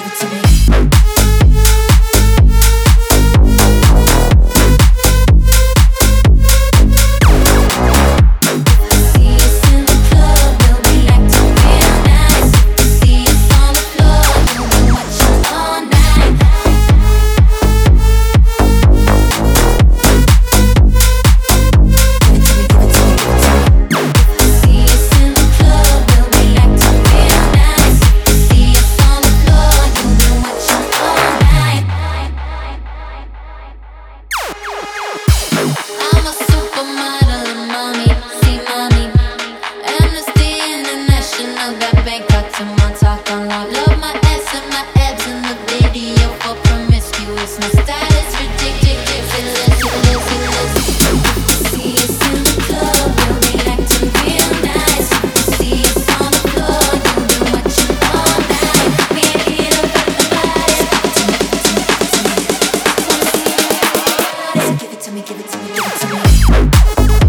give it to me. Thank you.